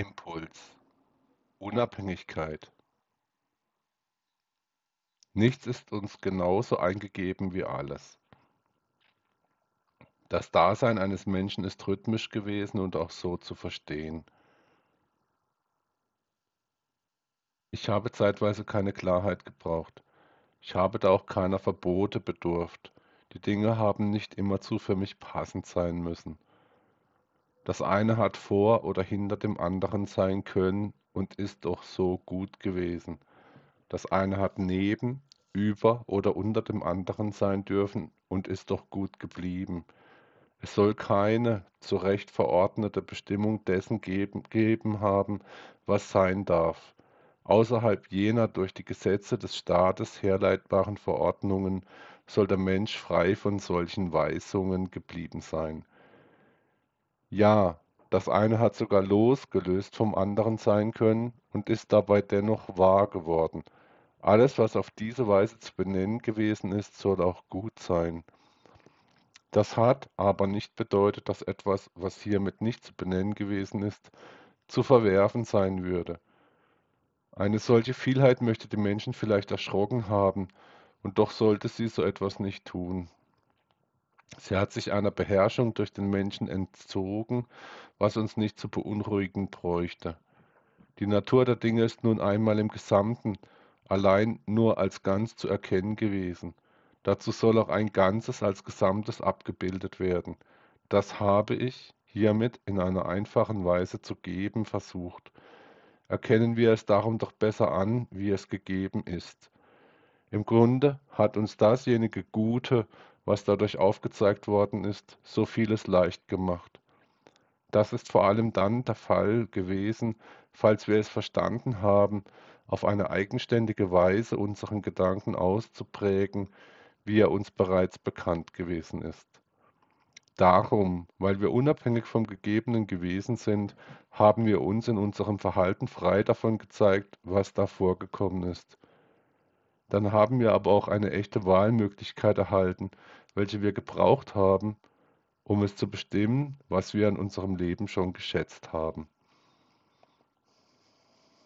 Impuls, Unabhängigkeit. Nichts ist uns genauso eingegeben wie alles. Das Dasein eines Menschen ist rhythmisch gewesen und auch so zu verstehen. Ich habe zeitweise keine Klarheit gebraucht. Ich habe da auch keiner Verbote bedurft. Die Dinge haben nicht immerzu für mich passend sein müssen. Das eine hat vor oder hinter dem anderen sein können und ist doch so gut gewesen. Das eine hat neben, über oder unter dem anderen sein dürfen und ist doch gut geblieben. Es soll keine zurecht verordnete Bestimmung dessen geben, geben haben, was sein darf Außerhalb jener durch die Gesetze des Staates herleitbaren Verordnungen soll der Mensch frei von solchen Weisungen geblieben sein. Ja, das eine hat sogar losgelöst vom anderen sein können und ist dabei dennoch wahr geworden. Alles, was auf diese Weise zu benennen gewesen ist, soll auch gut sein. Das hat aber nicht bedeutet, dass etwas, was hiermit nicht zu benennen gewesen ist, zu verwerfen sein würde. Eine solche Vielheit möchte die Menschen vielleicht erschrocken haben, und doch sollte sie so etwas nicht tun. Sie hat sich einer Beherrschung durch den Menschen entzogen, was uns nicht zu beunruhigen bräuchte. Die Natur der Dinge ist nun einmal im Gesamten, allein nur als ganz zu erkennen gewesen. Dazu soll auch ein Ganzes als Gesamtes abgebildet werden. Das habe ich hiermit in einer einfachen Weise zu geben versucht erkennen wir es darum doch besser an, wie es gegeben ist. Im Grunde hat uns dasjenige Gute, was dadurch aufgezeigt worden ist, so vieles leicht gemacht. Das ist vor allem dann der Fall gewesen, falls wir es verstanden haben, auf eine eigenständige Weise unseren Gedanken auszuprägen, wie er uns bereits bekannt gewesen ist. Darum, weil wir unabhängig vom Gegebenen gewesen sind, haben wir uns in unserem Verhalten frei davon gezeigt, was da vorgekommen ist. Dann haben wir aber auch eine echte Wahlmöglichkeit erhalten, welche wir gebraucht haben, um es zu bestimmen, was wir in unserem Leben schon geschätzt haben.